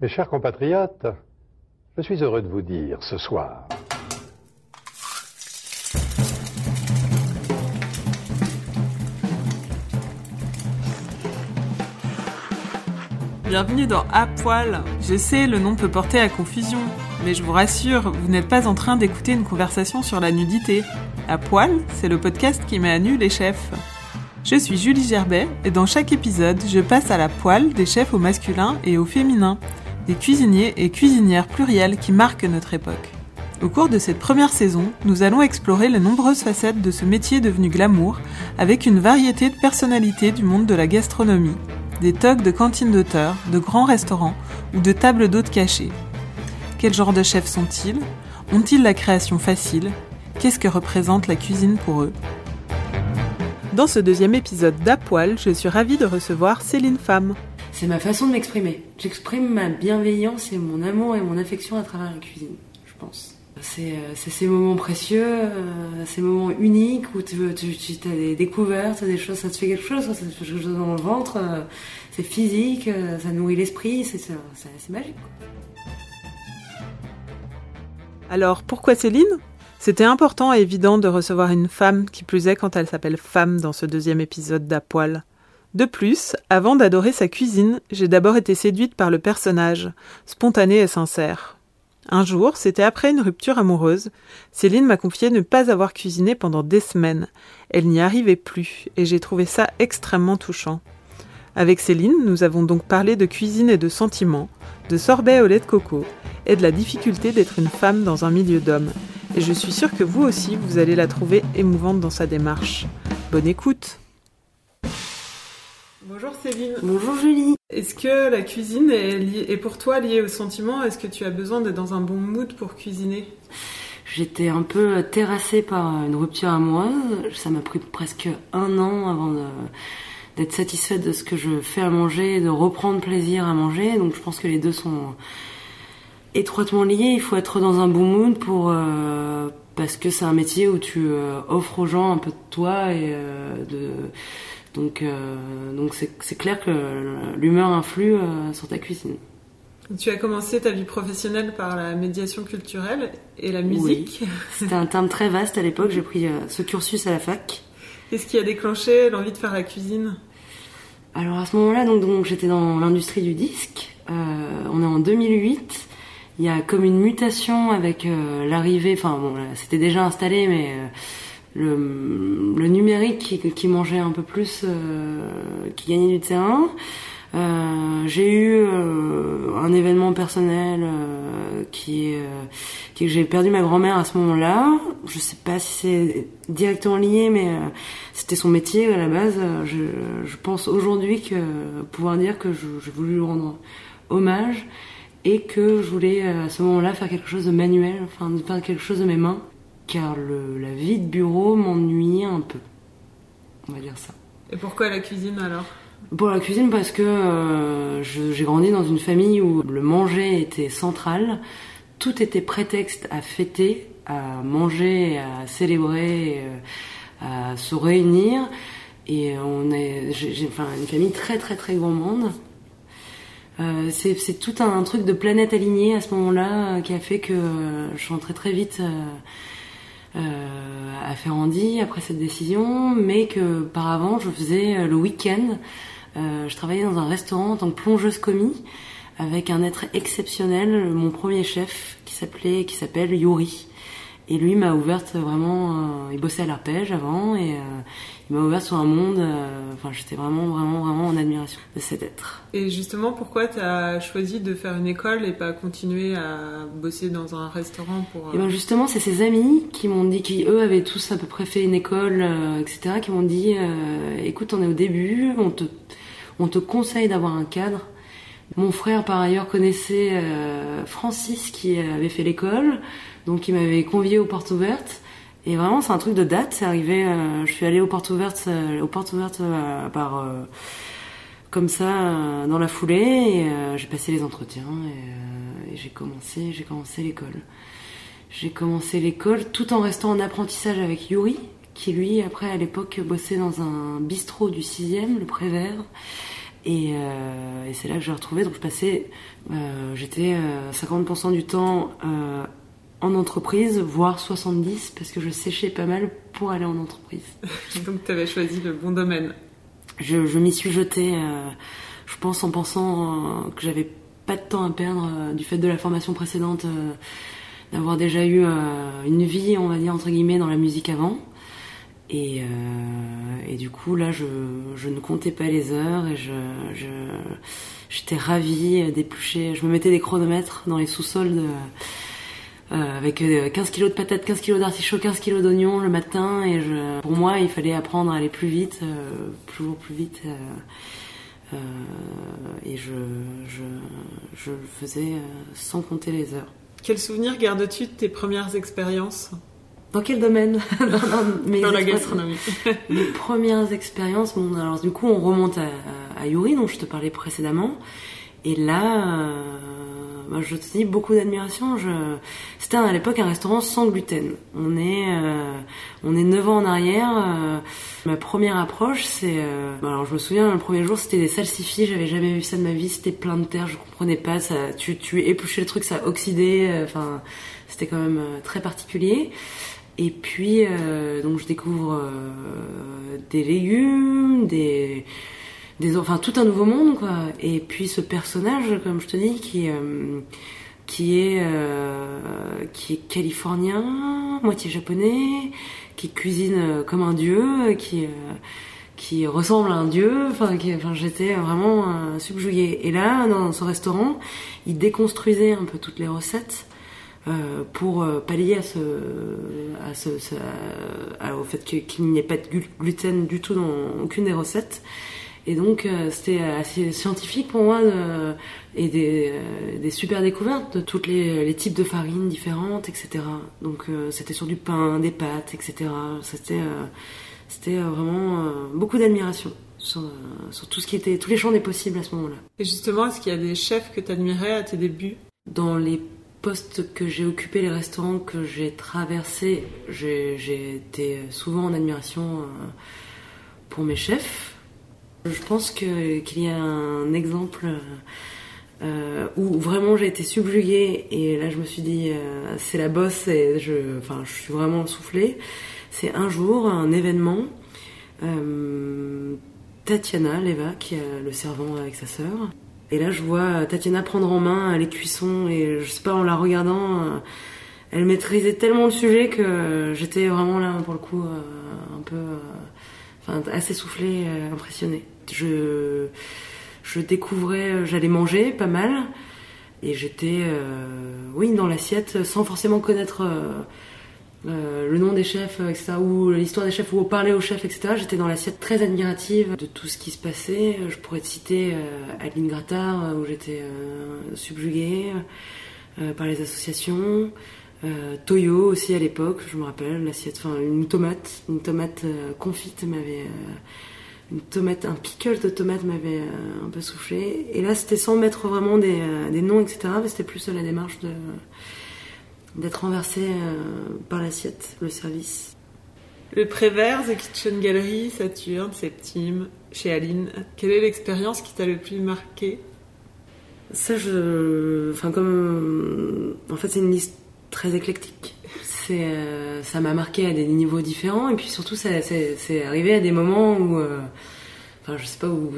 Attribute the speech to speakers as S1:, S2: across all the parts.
S1: Mes chers compatriotes, je suis heureux de vous dire ce soir
S2: Bienvenue dans À Poil. Je sais, le nom peut porter à confusion, mais je vous rassure, vous n'êtes pas en train d'écouter une conversation sur la nudité. À Poil, c'est le podcast qui met à nu les chefs. Je suis Julie Gerbet et dans chaque épisode, je passe à la poêle des chefs au masculin et au féminin, des cuisiniers et cuisinières pluriels qui marquent notre époque. Au cours de cette première saison, nous allons explorer les nombreuses facettes de ce métier devenu glamour avec une variété de personnalités du monde de la gastronomie des togs de cantines d'auteurs, de grands restaurants ou de tables d'hôtes cachées. Quel genre de chefs sont-ils? Ont-ils la création facile? Qu'est-ce que représente la cuisine pour eux? Dans ce deuxième épisode d'Apoil, je suis ravie de recevoir Céline Femme.
S3: C'est ma façon de m'exprimer. J'exprime ma bienveillance et mon amour et mon affection à travers la cuisine, je pense. C'est euh, ces moments précieux, euh, ces moments uniques où tu, as des découvertes, des choses, ça te fait quelque chose, ça te fait quelque chose dans le ventre, euh, c'est physique, ça nourrit l'esprit, c'est magique.
S2: Alors pourquoi Céline? C'était important et évident de recevoir une femme, qui plus est quand elle s'appelle femme dans ce deuxième épisode d'Apoil. De plus, avant d'adorer sa cuisine, j'ai d'abord été séduite par le personnage, spontané et sincère. Un jour, c'était après une rupture amoureuse, Céline m'a confié ne pas avoir cuisiné pendant des semaines. Elle n'y arrivait plus, et j'ai trouvé ça extrêmement touchant. Avec Céline, nous avons donc parlé de cuisine et de sentiments, de sorbet au lait de coco, et de la difficulté d'être une femme dans un milieu d'hommes. Et je suis sûre que vous aussi, vous allez la trouver émouvante dans sa démarche. Bonne écoute Bonjour Céline.
S3: Bonjour Julie.
S2: Est-ce que la cuisine est, pour toi liée au sentiment? Est-ce que tu as besoin d'être dans un bon mood pour cuisiner?
S3: J'étais un peu terrassée par une rupture amoureuse. Ça m'a pris presque un an avant d'être satisfaite de ce que je fais à manger de reprendre plaisir à manger. Donc je pense que les deux sont étroitement liés. Il faut être dans un bon mood pour euh, parce que c'est un métier où tu euh, offres aux gens un peu de toi et euh, de donc, euh, donc c'est clair que l'humeur influe euh, sur ta cuisine.
S2: Tu as commencé ta vie professionnelle par la médiation culturelle et la musique.
S3: Oui. C'était un terme très vaste à l'époque. J'ai pris euh, ce cursus à la fac.
S2: Qu'est-ce qui a déclenché l'envie de faire la cuisine?
S3: Alors à ce moment-là, donc, donc j'étais dans l'industrie du disque. on est en 2008. Il y a comme une mutation avec l'arrivée. Enfin bon, c'était déjà installé, mais le, numérique qui, mangeait un peu plus, euh, qui gagnait du terrain. Euh, j'ai eu euh, un événement personnel qui est que j'ai perdu ma grand-mère à ce moment-là. Je sais pas si c'est directement lié, mais c'était son métier à la base. Je, pense aujourd'hui que pouvoir dire que je, je voulais lui rendre hommage et que je voulais à ce moment-là faire quelque chose de manuel, enfin faire quelque chose de mes mains car la vie de bureau m'ennuyait un peu. On va dire ça.
S2: Et pourquoi la cuisine alors?
S3: Pour la cuisine parce que euh, j'ai grandi dans une famille où le manger était central, tout était prétexte à fêter, à manger, à célébrer, euh, à se réunir. Et on est, j'ai enfin, une famille très très très gourmande. Euh, c'est tout un, truc de planète alignée à ce moment-là qui a fait que je suis rentrée très vite à Ferrandi après cette décision, mais que par avant je faisais euh, le week-end. Euh, je travaillais dans un restaurant en tant que plongeuse commis avec un être exceptionnel, mon premier chef qui s'appelait, qui s'appelle Yuri. Et lui m'a ouverte vraiment, il bossait à l'arpège avant et il m'a ouvert sur un monde. Euh, enfin, j'étais vraiment, vraiment, vraiment en admiration de cet être.
S2: Et justement, pourquoi tu as choisi de faire une école et pas continuer à bosser dans un restaurant pour.
S3: Et eh ben justement, c'est ses amis qui m'ont dit, qui eux avaient tous à peu près fait une école, euh, etc., qui m'ont dit euh, écoute, on est au début, on te, on te conseille d'avoir un cadre. Mon frère, par ailleurs, connaissait Francis qui avait fait l'école, donc il m'avait convié aux portes ouvertes. Et vraiment, c'est un truc de date. C'est arrivé. Euh, je suis allée aux portes ouvertes, euh, euh, par comme ça dans la foulée. Et j'ai passé les entretiens et, j'ai commencé. J'ai commencé l'école. J'ai commencé l'école tout en restant en apprentissage avec Yuri, qui lui après à l'époque bossait dans un bistrot du 6 le Prévert. Et, et c'est là que j'ai retrouvé. Donc je passais, j'étais euh, 50% du temps en entreprise, voire 70 parce que je séchais pas mal pour aller en entreprise.
S2: Donc tu avais choisi le bon domaine.
S3: Je, je m'y suis jetée, euh, je pense en pensant euh, que j'avais pas de temps à perdre euh, du fait de la formation précédente, d'avoir déjà eu une vie, on va dire entre guillemets, dans la musique avant. Et, et du coup, là, je, je ne comptais pas les heures et je, je, j'étais ravie d'éplucher. Je me mettais des chronomètres dans les sous-sols de, euh, avec euh, 15 kilos de patates, 15 kilos d'artichauts, 15 kilos d'oignons le matin. Et je, pour moi, il fallait apprendre à aller plus vite, euh, toujours plus vite. euh, euh, et je, je, je le faisais euh, sans compter les heures.
S2: Quel souvenir gardes-tu de tes premières expériences?
S3: Dans quel domaine? Dans, dans mes
S2: dans la gastronomie
S3: Mes premières expériences, bon, alors du coup, on remonte à, à Yuri, dont je te parlais précédemment. Et là, euh, je te dis beaucoup d'admiration. C'était à l'époque un restaurant sans gluten. On est, euh, on est 9 ans en arrière. euh, ma première approche, c'est... euh, Alors, je me souviens, le premier jour, c'était des salsifis. J'avais jamais vu ça de ma vie. C'était plein de terre. Je comprenais pas. Tu, tu épluchais le truc, ça oxydait. Enfin, c'était quand même très particulier. Et puis, donc, je découvre des légumes, des, des, enfin, tout un nouveau monde, quoi. Et puis, ce personnage, comme je te dis, qui, euh, qui est, euh, qui est californien, moitié japonais, qui cuisine euh, comme un dieu, qui, qui ressemble à un dieu. Enfin, j'étais vraiment subjuguée. Et là, dans ce restaurant, il déconstruisait un peu toutes les recettes. pour pallier à ce, à ce, au fait qu'il n'y ait pas de glu- gluten du tout dans aucune des recettes. Et donc euh, c'était assez scientifique pour moi de- et des, euh, des super découvertes de tous les, les types de farines différentes, etc. Donc euh, c'était sur du pain, des pâtes, etc. C'était euh, c'était euh, vraiment euh, beaucoup d'admiration sur, euh, sur tout ce qui était tous les champs des possibles à ce moment-là.
S2: Et justement, est-ce qu'il y a des chefs que tu admirais à tes débuts?
S3: Dans les postes que j'ai occupés, les restaurants que j'ai traversés, j'ai j'ai été souvent en admiration euh, pour mes chefs. Je pense qu'il y a un exemple euh, où vraiment j'ai été subjuguée et là je me suis dit euh, c'est la bosse et je, enfin, je suis vraiment soufflée. C'est un jour, un événement. euh, Tatiana Leva, qui a le servant avec sa sœur, et là, je vois Tatiana prendre en main les cuissons et je sais pas, en la regardant, euh, elle maîtrisait tellement le sujet que j'étais vraiment là, pour le coup, euh, un peu, euh, assez soufflée, euh, impressionnée. Je, je découvrais, euh, j'allais manger pas mal et j'étais, euh, oui, dans l'assiette sans forcément connaître euh, le nom des chefs, etc., ou l'histoire des chefs, ou parler aux chefs, etc. J'étais dans l'assiette très admirative de tout ce qui se passait. Je pourrais te citer Adeline Grattard, où j'étais subjuguée par les associations. Euh, Toyo aussi à l'époque, je me rappelle, l'assiette, enfin une tomate, une tomate euh, confite m'avait... euh, une tomate, un pickle de tomate m'avait un peu soufflé. Et là, c'était sans mettre vraiment des, des noms, etc. Mais c'était plus la démarche de d'être renversé par l'assiette, le service.
S2: Le Prévert, The Kitchen Gallery, Saturne, Septime, chez Aline. Quelle est l'expérience qui t'a le plus marqué
S3: Ça, je, enfin comme, en fait, c'est une liste très éclectique. Euh, ça m'a marqué à des niveaux différents, et puis surtout, c'est arrivé à des moments où, euh, enfin, je sais pas où,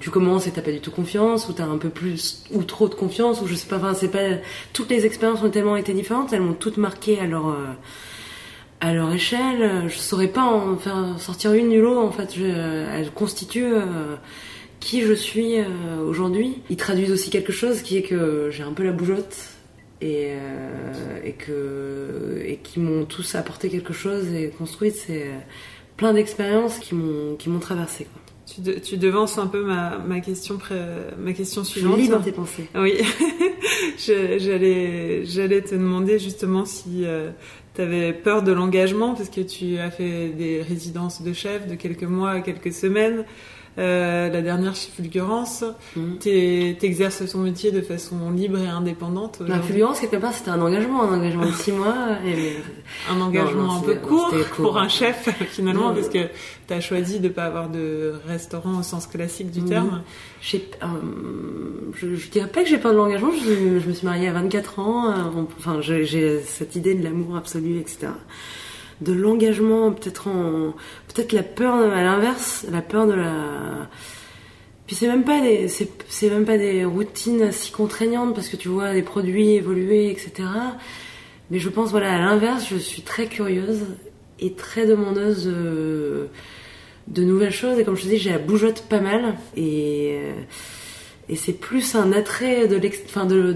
S3: tu commences et t'as pas du tout confiance, où t'as un peu plus ou trop de confiance, ou je sais pas. Enfin, c'est pas toutes les expériences ont tellement été différentes, elles m'ont toutes marqué à leur euh, à leur échelle. Je saurais pas en faire sortir une du lot. En fait, elles constituent euh, qui je suis euh, aujourd'hui. Ils traduisent aussi quelque chose qui est que j'ai un peu la bougeotte et, euh, et que et qui m'ont tous apporté quelque chose et construit. C'est euh, plein d'expériences qui m'ont qui m'ont traversé. Quoi.
S2: tu, de- tu devances un peu ma, ma, question, pré- ma question
S3: Je
S2: suivante.
S3: lis dans tes pensées.
S2: Oui, Je- j'allais j'allais te demander justement si tu avais peur de l'engagement, parce que tu as fait des résidences de chef de quelques mois à quelques semaines. Euh, la dernière chez Fulgurance, t'es- t'exerces ton métier de façon libre et indépendante.
S3: La
S2: aujourd'hui.
S3: fulgurance, quelque part, c'était un engagement, un engagement de six mois. Et...
S2: Un engagement
S3: Non, non,
S2: un peu court pour un chef finalement,
S3: Non.
S2: parce que t'as choisi de pas avoir de restaurant au sens classique du
S3: Mhm.
S2: terme.
S3: Euh, je, je dirais pas que j'ai pas de l'engagement. Je, je me suis mariée à 24 ans. euh, enfin, j'ai cette idée de l'amour absolu, etc. De l'engagement, peut-être en, peut-être la peur à l'inverse, la peur de la. Puis c'est même pas des, c'est, même pas des routines si contraignantes parce que tu vois les produits évoluer, etc. Mais je pense, voilà, à l'inverse, je suis très curieuse et très demandeuse de, de nouvelles choses. Et comme je te dis, j'ai la bougeotte pas mal. Et, euh, et c'est plus un attrait de enfin, de,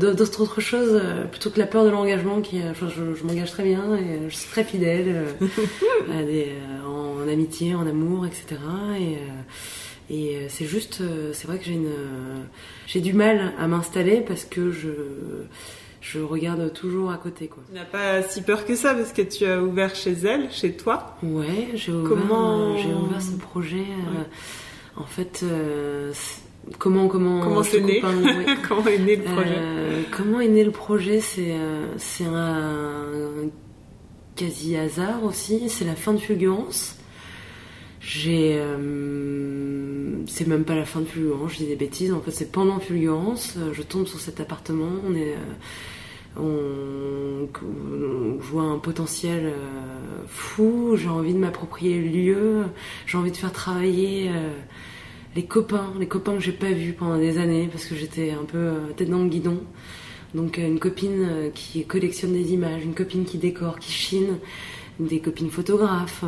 S3: choses euh, plutôt que la peur de l'engagement qui, euh, je, je m'engage très bien et euh, je suis très fidèle euh, des, euh, en amitié, en amour, etc. Et, et c'est juste, c'est vrai que j'ai une, j'ai du mal à m'installer parce que je, je regarde toujours à côté, quoi.
S2: Tu n'as pas si peur que ça parce que tu as ouvert chez elle, chez toi.
S3: Ouais, j'ai ouvert,
S2: Comment-
S3: j'ai ouvert ce projet. En fait, comment comment
S2: Comment
S3: je
S2: c'est né
S3: ouais.
S2: Comment est né le projet
S3: Euh, comment est né le projet C'est euh, c'est un quasi hasard aussi. C'est la fin de Fulgurance. J'ai, euh, c'est même pas la fin de Fulgurance. Je dis des bêtises. En fait, c'est pendant Fulgurance. Je tombe sur cet appartement. On est, on, on voit un potentiel euh, fou. J'ai envie de m'approprier le lieu. J'ai envie de faire travailler. euh, les copains, les copains que j'ai pas vus pendant des années parce que j'étais un peu euh, tête dans le guidon. Donc euh, une copine euh, qui collectionne des images, une copine qui décore, qui chine, des copines photographes,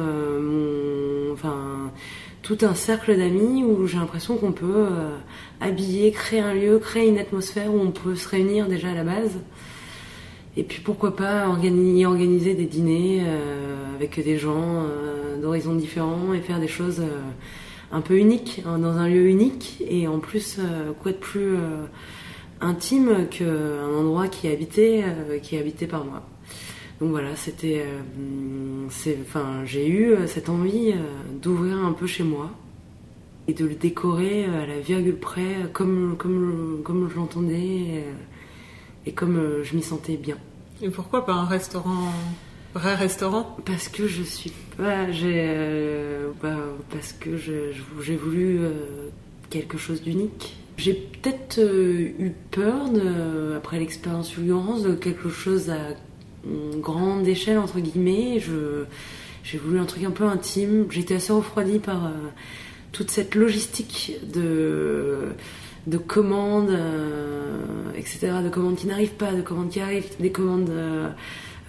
S3: enfin tout un cercle d'amis où j'ai l'impression qu'on peut habiller, créer un lieu, créer une atmosphère où on peut se réunir déjà à la base. Et puis pourquoi pas organiser, organiser des dîners avec des gens d'horizons différents et faire des choses un peu uniques, hein, dans un lieu unique. Et en plus, euh, quoi de plus euh, intime qu'un endroit qui est habité, euh, qui est habité par moi. Donc voilà, c'était, euh, enfin, j'ai eu euh, cette envie euh, d'ouvrir un peu chez moi et de le décorer euh, à la virgule près, euh, comme comme comme je l'entendais et, euh, comme euh, je m'y sentais bien.
S2: Et pourquoi pas un restaurant, vrai restaurant
S3: Parce que je suis pas, j'ai, euh, bah, parce que j'ai voulu euh, quelque chose d'unique. J'ai peut-être euh, eu peur de, après l'expérience fulgurance de quelque chose à grande échelle entre guillemets. J'ai voulu un truc un peu intime. J'étais assez refroidie par toute cette logistique de de commandes, etc., de commandes qui n'arrivent pas, de commandes qui arrivent, des commandes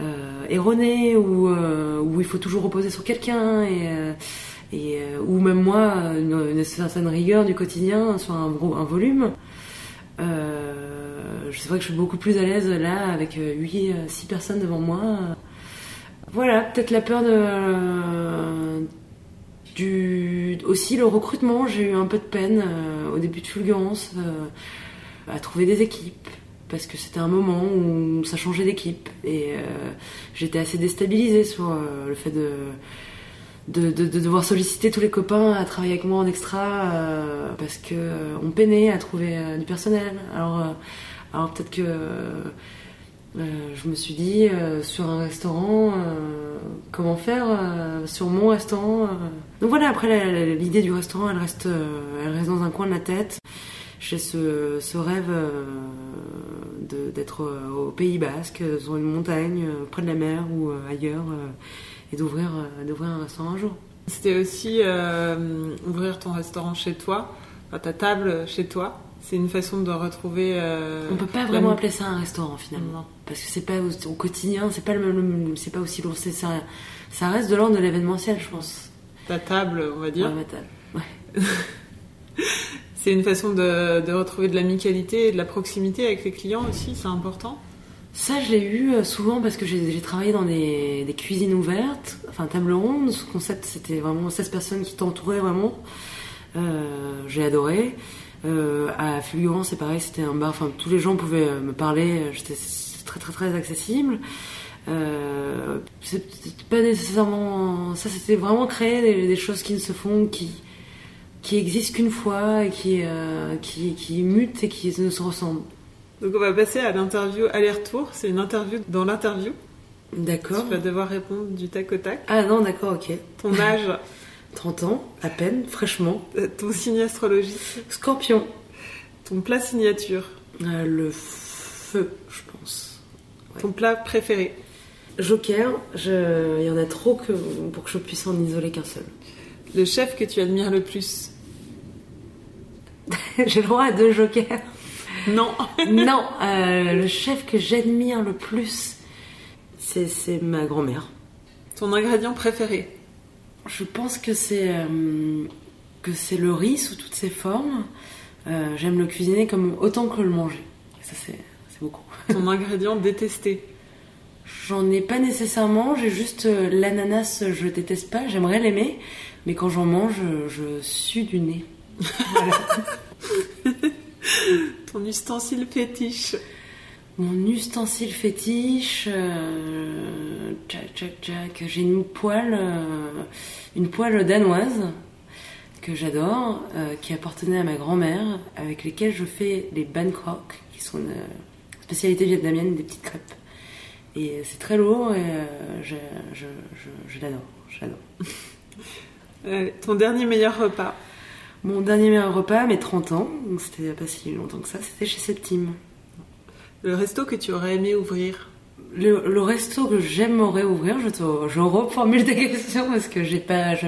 S3: euh, erronées ou euh, où il faut toujours reposer sur quelqu'un et, euh, et ou même moi une, certaine rigueur du quotidien sur un, un volume. Euh, je sais que je suis beaucoup plus à l'aise là avec 8, 6 personnes devant moi. Voilà, peut-être la peur de du aussi le recrutement, j'ai eu un peu de peine au début de Fulgurance à trouver des équipes parce que c'était un moment où ça changeait d'équipe et euh, j'étais assez déstabilisée sur euh, le fait de de, de de devoir solliciter tous les copains à travailler avec moi en extra euh, parce que on peinait à trouver du personnel. Alors alors peut-être que je me suis dit sur un restaurant comment faire sur mon restaurant. Donc voilà après l'idée du restaurant elle reste elle reste dans un coin de la tête. J'ai ce, ce rêve euh, d'être euh, au Pays Basque, euh, sur une montagne, près de la mer ou ailleurs, et d'ouvrir un restaurant un jour.
S2: C'était aussi ouvrir ton restaurant chez toi, enfin, ta table chez toi. C'est une façon de retrouver. euh,
S3: On peut pas vraiment appeler ça un restaurant finalement,
S2: Non.
S3: parce que c'est pas au, au quotidien, c'est pas le même, c'est pas aussi lourd, ça, ça reste de l'ordre de l'événementiel, je pense.
S2: Ta table, on va dire.
S3: Ouais, ma table. Ouais.
S2: C'est une façon de, retrouver de l'amicalité et de la proximité avec les clients aussi, c'est important.
S3: Ça, je l'ai eu euh, souvent parce que j'ai travaillé dans des, cuisines ouvertes, enfin table ronde. Ce concept, c'était vraiment 16 personnes qui t'entouraient vraiment. Euh, j'ai adoré. Euh, à Fulgurant, c'est pareil, c'était un bar. Enfin, tous les gens pouvaient me parler. J'étais très très très accessible. Euh, c'est pas nécessairement. Ça, c'était vraiment créer des, des choses qui ne se font, qui qui existe qu'une fois et qui, euh, qui, qui mute et qui ne se ressemble.
S2: Donc on va passer à l'interview aller-retour. C'est une interview dans l'interview.
S3: D'accord.
S2: Tu vas devoir répondre du tac au tac.
S3: Ah non, d'accord, ok.
S2: Ton âge,
S3: 30 ans, à peine, fraîchement.
S2: euh, ton signe astrologique,
S3: Scorpion.
S2: ton plat signature,
S3: Euh, le feu, je pense. Ouais.
S2: ton plat préféré,
S3: Joker, je... il y en a trop que... pour que je puisse en isoler qu'un seul.
S2: le chef que tu admires le plus.
S3: J'ai le droit à deux jokers.
S2: Non.
S3: non, euh, le chef que j'admire le plus, c'est, ma grand-mère.
S2: Ton ingrédient préféré.
S3: Je pense que c'est euh, que c'est le riz sous toutes ses formes. Euh, j'aime le cuisiner comme autant que le manger. Ça c'est, c'est beaucoup.
S2: Ton ingrédient détesté.
S3: J'en ai pas nécessairement. J'ai juste l'ananas. Je déteste pas. J'aimerais l'aimer, mais quand j'en mange, je, je sue du nez.
S2: Ton ustensile fétiche.
S3: Mon ustensile fétiche, euh, tchac, tchac, tchac, j'ai une poêle, euh, une poêle danoise que j'adore, euh, qui appartenait à ma grand-mère, avec lesquelles je fais les Bangkok, qui sont une spécialité vietnamienne, des petites crêpes. Et c'est très lourd et je, je, je, je l'adore, je l'adore.
S2: Ton dernier meilleur repas.
S3: Mon dernier meilleur repas, mes 30 ans, donc c'était pas si longtemps que ça, c'était chez Septime.
S2: Le resto que tu aurais aimé ouvrir.
S3: Le, le resto que j'aimerais ouvrir, je, te, je reformule ta question parce que j'ai pas, je,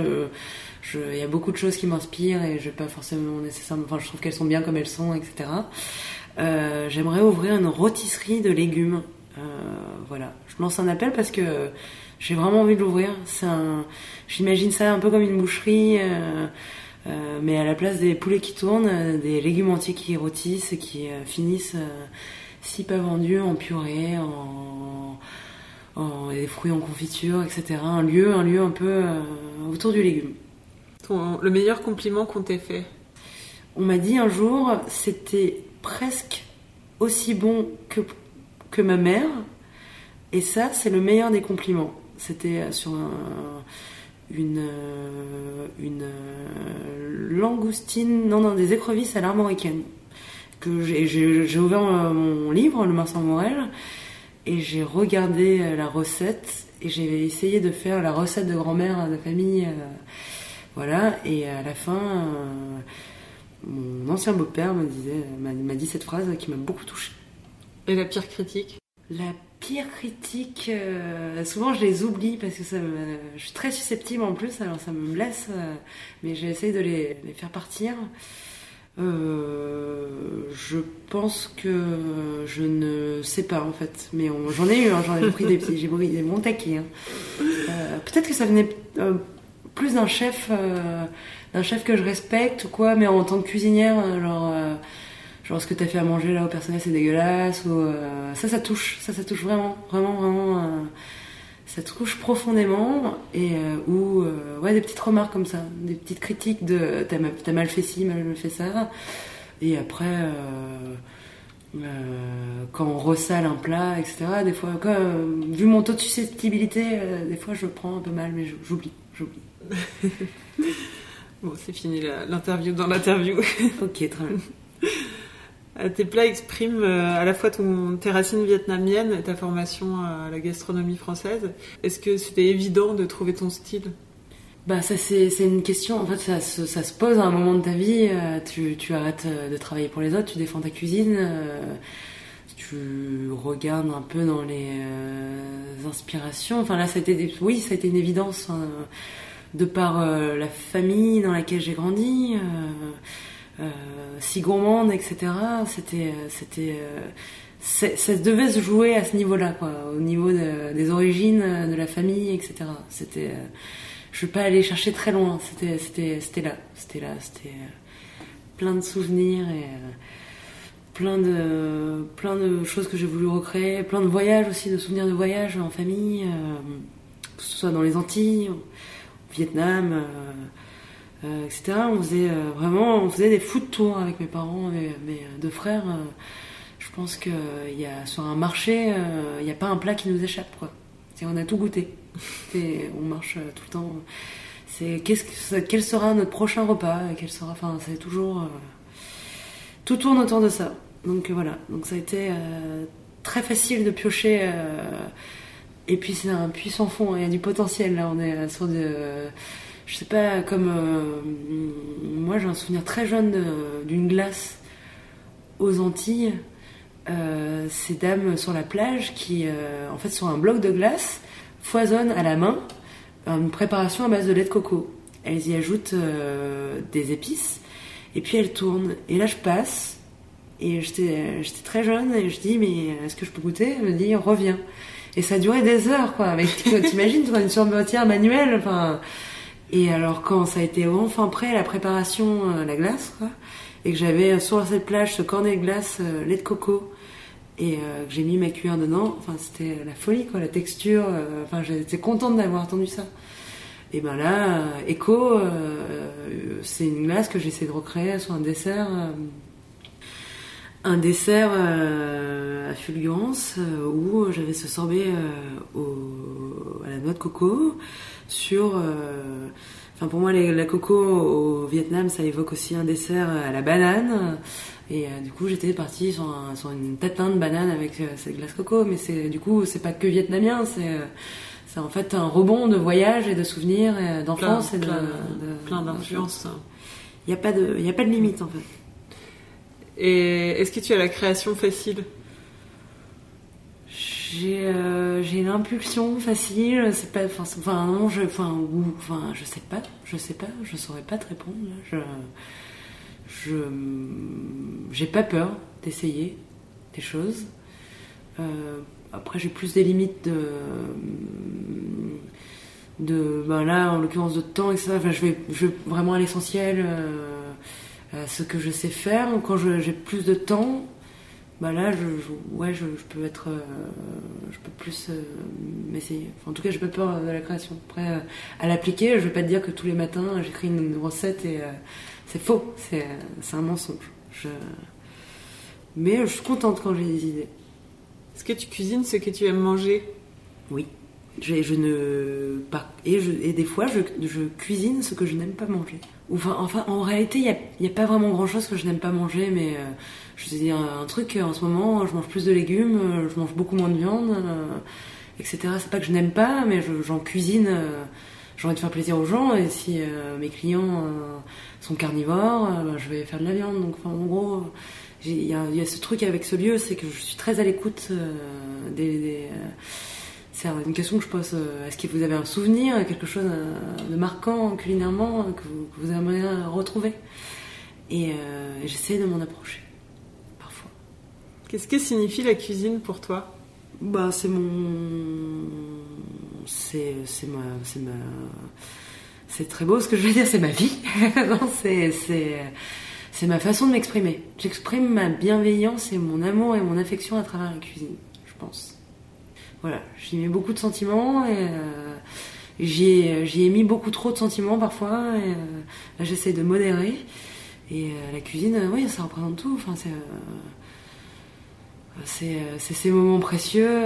S3: il y a beaucoup de choses qui m'inspirent et je pas forcément nécessairement, enfin je trouve qu'elles sont bien comme elles sont, etc. Euh, j'aimerais ouvrir une rôtisserie de légumes. Euh, voilà, je lance un appel parce que j'ai vraiment envie de l'ouvrir. C'est un, j'imagine ça un peu comme une boucherie. Euh, euh, mais à la place des poulets qui tournent, euh, des légumes entiers qui rôtissent et qui euh, finissent, si pas vendus, en purée, en, des fruits en confiture, etc. Un lieu, un lieu un peu autour du légume.
S2: Ton, le meilleur compliment qu'on t'ait fait?
S3: On m'a dit un jour, c'était presque aussi bon que, que ma mère, et ça, c'est le meilleur des compliments. C'était sur un- une, euh, une euh, langoustine, non, non, des écrevisses à l'armoricaine. Que j'ai- ouvert euh, mon livre, le Marsan Morel, et j'ai regardé la recette, et j'ai essayé de faire la recette de grand-mère de famille. euh, voilà, et à la fin, euh, mon ancien beau-père m'a m'a dit cette phrase qui m'a beaucoup touchée.
S2: Et la pire critique?
S3: La pire critique, euh, souvent je les oublie parce que ça je suis très susceptible en plus, alors ça me blesse, euh, mais j'essaye de les, faire partir. Euh, je pense que je ne sais pas en fait, mais j'en ai eu, hein, j'en ai pris des j'ai pris des bons hein. Peut-être que ça venait plus d'un chef, d'un chef que je respecte ou quoi, mais en tant que cuisinière, genre. Genre ce que t'as fait à manger là au personnel c'est dégueulasse ou euh, ça ça touche. Ça ça touche vraiment vraiment vraiment euh, ça touche profondément et euh, ou euh, ouais des petites remarques comme ça. Des petites critiques de t'as ma- t'as mal fait ci mal fait ça. Et après quand on ressale un plat etc des fois vu mon taux de susceptibilité des fois je prends un peu mal mais j'oublie j'oublie.
S2: Bon, c'est fini l'interview dans l'interview.
S3: ok très bien
S2: Tes plats expriment euh, à la fois ton, tes racines vietnamiennes et ta formation à la gastronomie française. Est-ce que c'était évident de trouver ton style?
S3: Bah ça c'est une question, en fait ça, se- pose à un moment de ta vie, euh, tu, arrêtes euh, de travailler pour les autres, tu défends ta cuisine, euh, tu regardes un peu dans les euh, inspirations, enfin là ça oui ça a été une évidence hein, de par euh, la famille dans laquelle j'ai grandi, euh, euh, si gourmande etc. C'était euh, c'était euh, ça devait se jouer à ce niveau-là quoi, au niveau de- des origines, euh, de la famille etc. C'était euh, je suis pas allée chercher très loin. C'était, c'était, c'était là. C'était là. C'était euh, plein de souvenirs et euh, plein de, plein de choses que j'ai voulu recréer. Plein de voyages aussi, de souvenirs de voyages en famille, euh, que ce soit dans les Antilles, au Vietnam, euh, euh. On faisait euh, vraiment, on faisait des foot tours avec mes parents et mes deux frères. euh, je pense que euh, y a sur un marché, euh, il n'y a pas un plat qui nous échappe quoi. On a tout goûté. On marche euh, tout le temps. c'est qu'est-ce que, quel sera notre prochain repas, quel sera, enfin, c'est toujours euh, tout tourne autour de ça. Donc voilà, donc ça a été euh, très facile de piocher. euh, et puis c'est un puits sans fond, il y a du potentiel là. On est sur de, je sais pas, comme euh, moi j'ai un souvenir très jeune de- d'une glace aux Antilles. Euh, ces dames sur la plage qui, euh, en fait, sur un bloc de glace, foisonnent à la main une préparation à base de lait de coco. Elles y ajoutent euh, des épices et puis elles tournent. Et là, je passe et j'étais très jeune et je dis mais est-ce que je peux goûter? Elle me dit reviens. Et ça a duré des heures quoi. T'imagines toi une sorbetière manuelle. Enfin et alors quand ça a été enfin prêt la préparation euh, la glace et que j'avais euh, sur cette plage ce cornet de glace euh, lait de coco et euh, que j'ai mis ma cuillère dedans, enfin c'était la folie quoi, la texture. Enfin j'étais contente d'avoir entendu ça. Et ben là, Echo, c'est une glace que j'essaie de recréer sur un dessert. un dessert à fulgurance où j'avais ce sorbet à la noix de coco sur. euh, Enfin, pour moi, les- la coco au Vietnam, ça évoque aussi un dessert à la banane. Et euh, du coup, j'étais partie sur, un- sur une tatin de banane avec euh, cette glace coco. Mais c'est du coup, c'est pas que vietnamien, c'est euh, en fait un rebond de voyage et de souvenirs d'enfance et de,
S2: plein, d'influences.
S3: Il n'y a pas de, il a pas de limite en fait.
S2: Et est-ce que tu as la création facile?
S3: J'ai euh, j'ai l'impulsion facile, c'est pas enfin non je enfin enfin je sais pas, je sais pas, je saurais pas te répondre. Je je j'ai pas peur d'essayer des choses. Euh, après j'ai plus des limites de de ben là en l'occurrence de temps etc. Enfin, je vais je vais vraiment à l'essentiel euh, ce que je sais faire. Quand j'ai plus de temps, bah là, je, je- ouais, je, je peux être, euh, je peux plus euh, m'essayer. Enfin, en tout cas, j'ai pas peur de la création. Après, euh, à l'appliquer, je vais pas te dire que tous les matins, j'écris une recette et euh, c'est faux, c'est, euh, un mensonge. Je... Mais je suis contente quand j'ai des idées.
S2: Est-ce que tu cuisines ce que tu aimes manger?
S3: Oui. Je, je ne par- et, je, et des fois je, je cuisine ce que je n'aime pas manger. Enfin, en réalité, il n'y a, pas vraiment grand chose que je n'aime pas manger, mais euh, je te dis un, truc en ce moment, je mange plus de légumes, euh, je mange beaucoup moins de viande, euh, etc. C'est pas que je n'aime pas, mais je- j'en cuisine. euh, j'ai envie de faire plaisir aux gens, et si euh, mes clients euh, sont carnivores, euh, ben, je vais faire de la viande. Donc, en gros, il y y a ce truc avec ce lieu, c'est que je suis très à l'écoute euh, des. des, euh, c'est une question que je pose. euh, Est-ce que vous avez un souvenir, quelque chose euh, de marquant culinairement euh, que vous, que vous aimeriez retrouver? Et euh, j'essaie de m'en approcher, parfois.
S2: Qu'est-ce que signifie la cuisine pour toi?
S3: Bah, c'est mon. C'est c'est ma. C'est ma. C'est très beau ce que je veux dire, c'est ma vie. non, c'est. C'est. C'est ma façon de m'exprimer. J'exprime ma bienveillance et mon amour et mon affection à travers la cuisine, je pense. Voilà, j'y mets beaucoup de sentiments et euh, j'y ai, mis beaucoup trop de sentiments parfois. Et, euh, là, j'essaie de modérer. Et euh, la cuisine, oui, ça représente tout. Enfin, c'est. ces moments précieux,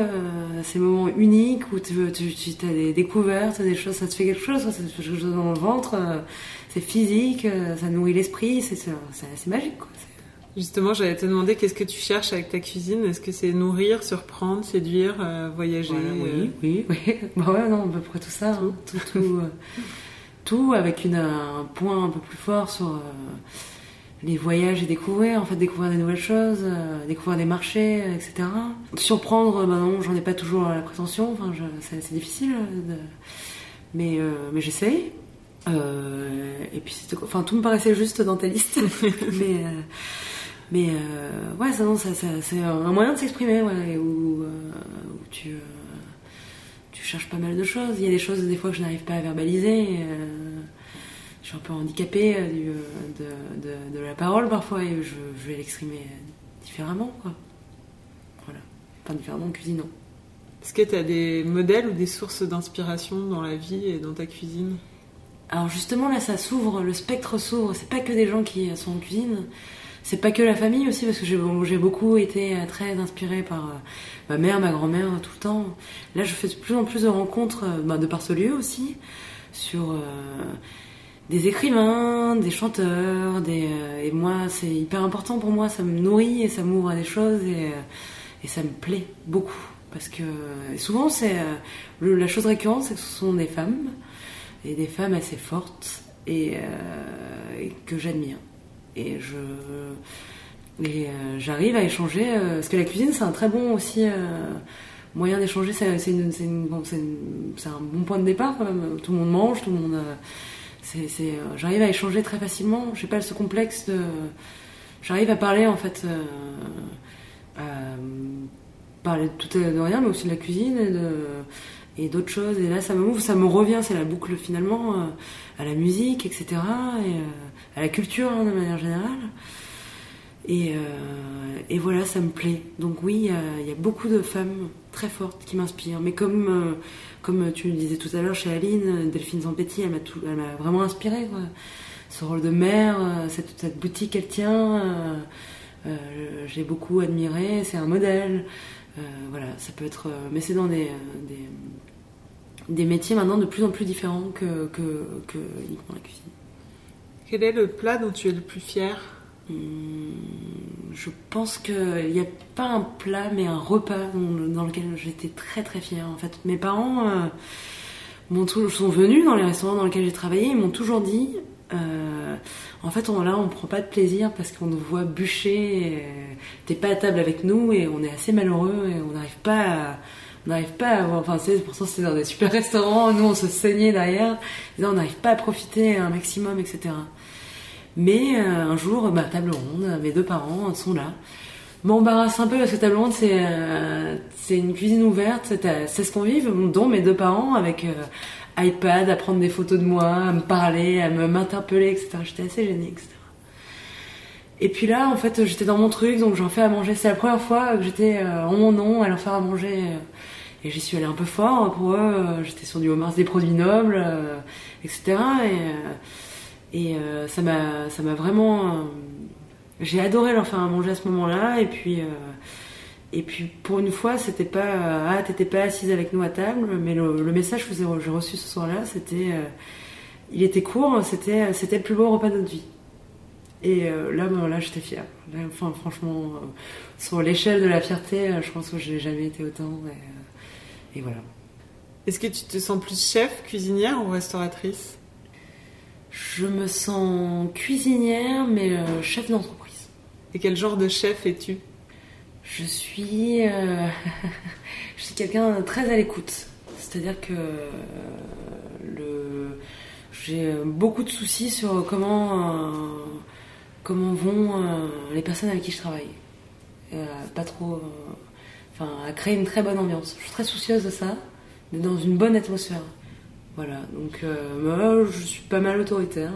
S3: ces moments uniques où tu, tu, as des découvertes, des choses, ça te fait quelque chose, ça te fait quelque chose dans le ventre, c'est physique, ça nourrit l'esprit, c'est magique.
S2: Justement, j'allais te demander qu'est-ce que tu cherches avec ta cuisine? Est-ce que c'est nourrir, surprendre, séduire, euh, voyager
S3: Voilà,
S2: euh,
S3: oui, oui, oui. Bah ouais, non, à peu près tout ça. hein. Tout, tout, euh, tout avec une, un point un peu plus fort sur les voyages et découvrir, en fait, découvrir des nouvelles choses, découvrir des marchés, etc. Surprendre, bah non, j'en ai pas toujours la prétention, enfin, je- c'est difficile, de- mais, mais j'essaye. Euh, et puis, enfin, tout me paraissait juste dans ta liste, mais. Mais euh, ouais, ça, non, ça, ça- c'est un moyen de s'exprimer, ouais, où, euh, où tu, euh, tu cherches pas mal de choses. Il y a des choses, des fois, que je n'arrive pas à verbaliser. et, je suis un peu handicapée du, de, de, de la parole parfois et je, je vais l'exprimer différemment, quoi. Voilà. Enfin, différemment en cuisinant.
S2: Est-ce que tu as des modèles ou des sources d'inspiration dans la vie et dans ta cuisine?
S3: Alors justement là ça s'ouvre, le spectre s'ouvre, c'est pas que des gens qui sont en cuisine, c'est pas que la famille aussi parce que j'ai beaucoup été euh, très inspirée par euh, ma mère, ma grand-mère tout le temps. Là je fais de plus en plus de rencontres euh, bah, de par ce lieu aussi, sur des écrivains, des chanteurs, et moi c'est hyper important pour moi, ça me nourrit et ça m'ouvre à des choses et, ça me plaît beaucoup parce que souvent c'est la chose récurrente c'est que ce sont des femmes et des femmes assez fortes et que j'admire et je euh, j'arrive à échanger euh, parce que la cuisine c'est un très bon aussi euh, moyen d'échanger. C'est un bon point de départ tout le monde mange tout le monde j'arrive à échanger très facilement. J'ai pas ce complexe de j'arrive à parler en fait parler de tout et de rien mais aussi de la cuisine et de et d'autres choses et là ça me ça me revient c'est la boucle finalement à la musique etc et à la culture hein, de manière générale et, euh, et, voilà, ça me plaît. Donc oui, il y, a beaucoup de femmes très fortes qui m'inspirent. Mais comme, euh, comme tu le disais tout à l'heure chez Aline, Delphine Zampetti, elle m'a vraiment inspirée. Ce rôle de mère, euh, cette, boutique qu'elle tient, j'ai beaucoup admiré. C'est un modèle. voilà, ça peut être... mais c'est dans des, des, métiers maintenant de plus en plus différents que, que, que uniquement la cuisine.
S2: Quel est le plat dont tu es le plus fier?
S3: Hmm, je pense qu'il n'y a pas un plat, mais un repas dans, lequel j'étais très très fière. En fait, mes parents euh, sont venus dans les restaurants dans lesquels j'ai travaillé, ils m'ont toujours dit euh, en fait, on, là, on prend pas de plaisir parce qu'on nous voit bûcher, t'es pas à table avec nous et on est assez malheureux et on n'arrive pas à, n'arrive pas à avoir, enfin, c'est, pourtant c'était dans des super restaurants, nous on se saignait derrière, on n'arrive pas à profiter un maximum, etc. Mais euh, un jour, bah, table ronde, mes deux parents sont là. M'embarrasse un peu parce que table ronde, c'est euh, une cuisine ouverte, c'est ce qu'on vit, dont mes deux parents avec euh, iPad, à prendre des photos de moi, à me parler, à m'interpeller, etc. J'étais assez gênée, etc. Et puis là, en fait, j'étais dans mon truc, donc j'en fais à manger. C'est la première fois que j'étais en mon nom à leur faire à manger. Et j'y suis allée un peu fort pour eux. J'étais sur du homard, des produits nobles, etc. Et et euh, ça m'a ça m'a vraiment euh, j'ai adoré leur faire manger à ce moment-là et puis euh, et puis pour une fois c'était pas ah t'étais pas assise avec nous à table mais le, message que j'ai reçu ce soir-là c'était il était court c'était c'était le plus beau repas de notre vie et là ben, là j'étais fière enfin franchement sur l'échelle de la fierté je pense que j'ai jamais été autant et voilà
S2: est-ce que tu te sens plus chef cuisinière ou restauratrice?
S3: Je me sens cuisinière, mais euh, chef d'entreprise.
S2: Et quel genre de chef es-tu?
S3: Je suis, euh, je suis quelqu'un de très à l'écoute. C'est-à-dire que euh, le, j'ai beaucoup de soucis sur comment, comment vont les personnes avec qui je travaille. pas trop, à créer une très bonne ambiance. Je suis très soucieuse de ça, d'être dans une bonne atmosphère. Voilà, donc euh, moi je suis pas mal autoritaire,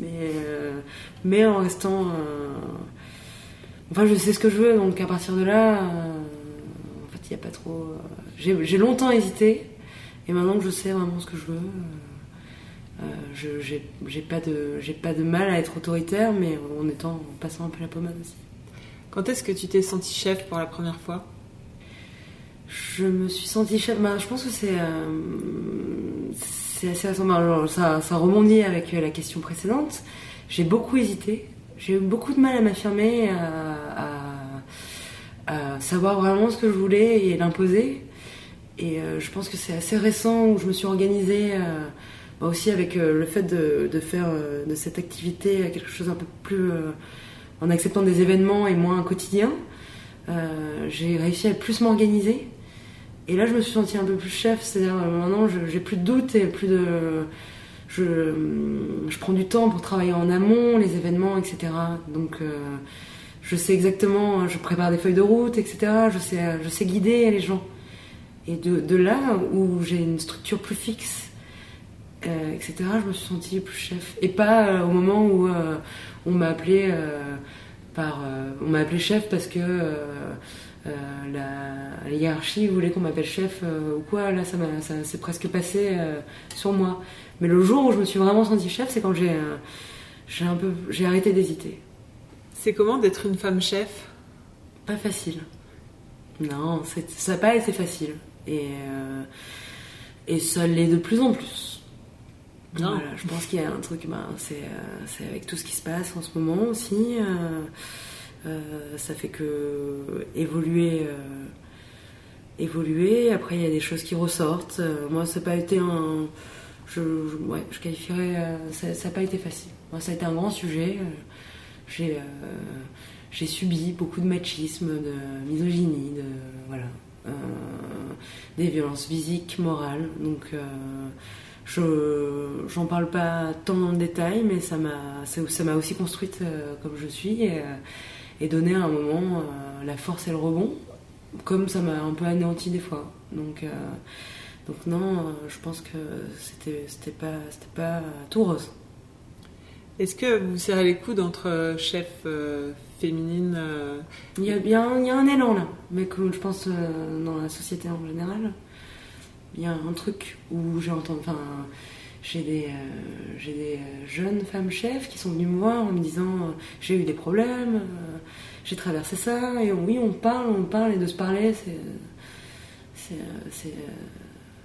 S3: mais, euh, mais en restant. Euh, enfin, je sais ce que je veux, donc à partir de là, en fait, il n'y a pas trop. J'ai longtemps hésité, et maintenant que je sais vraiment ce que je veux, j'ai pas, de, pas de mal à être autoritaire, mais en, étant, en passant un peu la pommade aussi.
S2: Quand est-ce que tu t'es senti chef pour la première fois?
S3: Je me suis sentie. Bah, je pense que c'est c'est assez récent. ça, ça rebondit avec la question précédente. J'ai beaucoup hésité. J'ai eu beaucoup de mal à m'affirmer, à, savoir vraiment ce que je voulais et l'imposer. Et euh, je pense que c'est assez récent où je me suis organisée, euh, bah aussi avec euh, le fait de, de faire de cette activité quelque chose un peu plus. en acceptant des événements et moins un quotidien. j'ai réussi à plus m'organiser et là, je me suis sentie un peu plus chef, c'est-à-dire euh, maintenant, j'ai plus de doutes et plus de. Je, je, prends du temps pour travailler en amont, les événements, etc. Donc, euh, je sais exactement, je prépare des feuilles de route, etc. Je sais, je sais guider les gens. Et de, là où j'ai une structure plus fixe, euh, etc., je me suis sentie plus chef. Et pas au moment où on m'a appelé par. on m'a appelé chef parce que euh, la, hiérarchie voulait qu'on m'appelle chef euh, ou quoi, là ça, ça s'est presque passé euh, sur moi. Mais le jour où je me suis vraiment sentie chef, c'est quand j'ai j'ai un peu j'ai arrêté d'hésiter.
S2: C'est comment d'être une femme chef?
S3: Pas facile. Non, ça n'a pas été facile. Et, et ça l'est de plus en plus.
S2: Bien.
S3: Voilà, je pense qu'il y a un truc, ben, c'est euh, c'est avec tout ce qui se passe en ce moment aussi. euh, ça fait que évoluer, euh, évoluer. Après, il y a des choses qui ressortent. Euh, moi, ça n'a pas été un. Je, ouais, je qualifierais. euh, ça n'a pas été facile. Moi, ça a été un grand sujet. Euh, J'ai euh, j'ai subi beaucoup de machisme, de misogynie, de. Voilà. Euh, des violences physiques, morales. Donc. euh, je j'en parle pas tant dans le détail, mais ça m'a aussi construite euh, comme je suis euh, et donné à un moment euh, la force et le rebond, comme ça m'a un peu anéanti des fois. Donc euh, donc non, euh, je pense que c'était c'était pas c'était pas tout rose.
S2: Est-ce que vous serrez les coudes entre chefs euh, féminines euh,
S3: Il y a bien il y a un élan là, mais comme je pense dans la société en général, il y a un truc où j'ai entendu enfin j'ai des, euh, des euh, jeunes femmes chefs qui sont venues me voir en me disant euh, j'ai eu des problèmes, euh, j'ai traversé ça, et oui, on parle, on parle, et de se parler, c'est.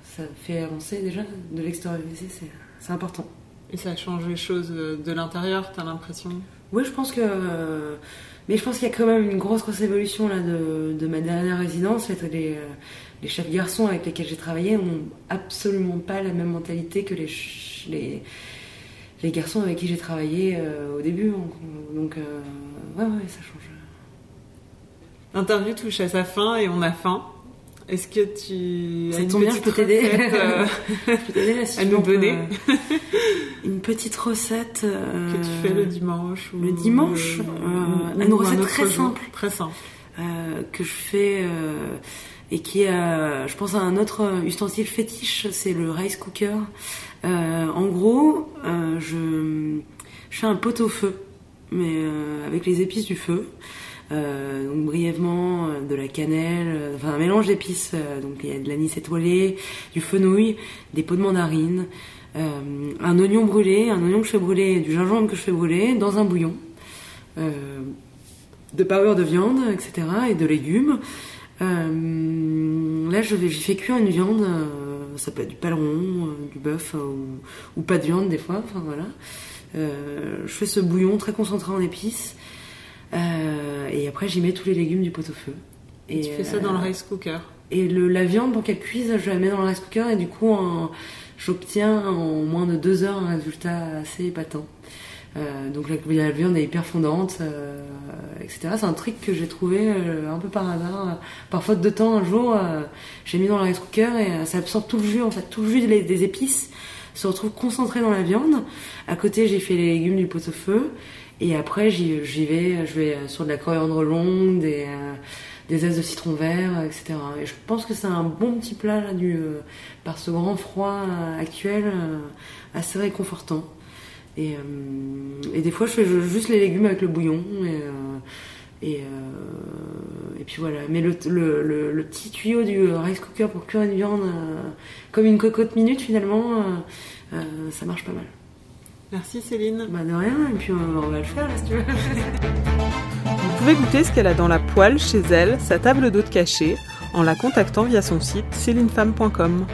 S3: ça fait avancer déjà, de l'extérioriser, c'est, c'est important.
S2: et ça change les choses de l'intérieur, t'as l'impression?
S3: Oui, je pense que. Mais je pense qu'il y a quand même une grosse, grosse évolution là, de, de ma dernière résidence. Euh, les chefs garçons avec lesquels j'ai travaillé n'ont absolument pas la même mentalité que les, les, garçons avec qui j'ai travaillé euh, au début. Donc, donc, euh, ouais, ouais, ça change.
S2: L'interview touche à sa fin et on a faim. Est-ce que tu
S3: Ça tombe bien, je peux t'aider.
S2: euh,
S3: Je peux t'aider si
S2: À nous donner.
S3: euh, une petite recette. euh,
S2: que tu fais le dimanche ou
S3: le dimanche,
S2: euh,
S3: euh,
S2: ou-
S3: une
S2: ou
S3: recette très
S2: jour.
S3: simple.
S2: Très simple.
S3: euh, que je fais euh, et qui est, euh, je pense, à un autre ustensile fétiche, c'est le rice cooker. Euh, en gros, euh, je, je fais un pot au feu, mais euh, avec les épices du feu. Euh, donc brièvement euh, de la cannelle, euh, enfin un mélange d'épices. donc il y a de l'anis étoilé, du fenouil, des pots de mandarine, un oignon brûlé, un oignon que je fais brûler, du gingembre que je fais brûler dans un bouillon. De power de viande, etc. et de légumes. Euh, là, je vais, j'y fais cuire une viande, euh, ça peut être du paleron, du bœuf, ou, ou pas de viande des fois, enfin voilà. Je fais ce bouillon très concentré en épices, et après j'y mets tous les légumes du pot-au-feu.
S2: Et tu fais ça
S3: euh,
S2: dans le rice cooker.
S3: et le, la viande, pour qu'elle cuise, je la mets dans le rice cooker et du coup, en- j'obtiens en moins de deux heures un résultat assez épatant. Euh, donc la, la viande est hyper fondante, euh, etc. C'est un truc que j'ai trouvé euh, un peu par hasard. Par faute de temps, un jour, euh, j'ai mis dans le rice cooker et euh, ça absorbe tout le jus, en fait, tout le jus des, des épices se retrouve concentré dans la viande. À côté, j'ai fait les légumes du pot-au-feu. Et après, j'y vais, je vais sur de la coriandre longue, des, euh, des zestes de citron vert, euh, etc. Et je pense que c'est un bon petit plat là, du, euh, par ce grand froid euh, actuel, euh, assez réconfortant. Et, euh, et des fois, je fais juste les légumes avec le bouillon. Et, euh, et, euh, et puis voilà. Mais le, le, le, le petit tuyau du rice cooker pour cuire une viande euh, comme une cocotte minute, finalement, euh, euh, ça marche pas mal.
S2: Merci Céline.
S3: Bah de rien, et puis on, on va le faire si tu veux.
S2: Vous pouvez goûter ce qu'elle a dans la poêle chez elle, sa table d'hôte cachée, en la contactant via son site célinefemme.com.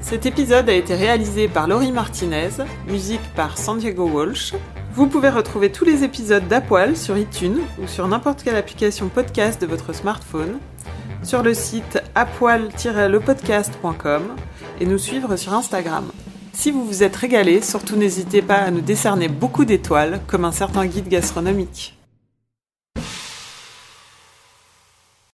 S2: Cet épisode a été réalisé par Laurie Martinez, musique par Santiago Walsh. Vous pouvez retrouver tous les épisodes d'Apoil sur iTunes ou sur n'importe quelle application podcast de votre smartphone, sur le site apoil-lepodcast.com et nous suivre sur Instagram. Si vous vous êtes régalé, surtout n'hésitez pas à nous décerner beaucoup d'étoiles, comme un certain guide gastronomique.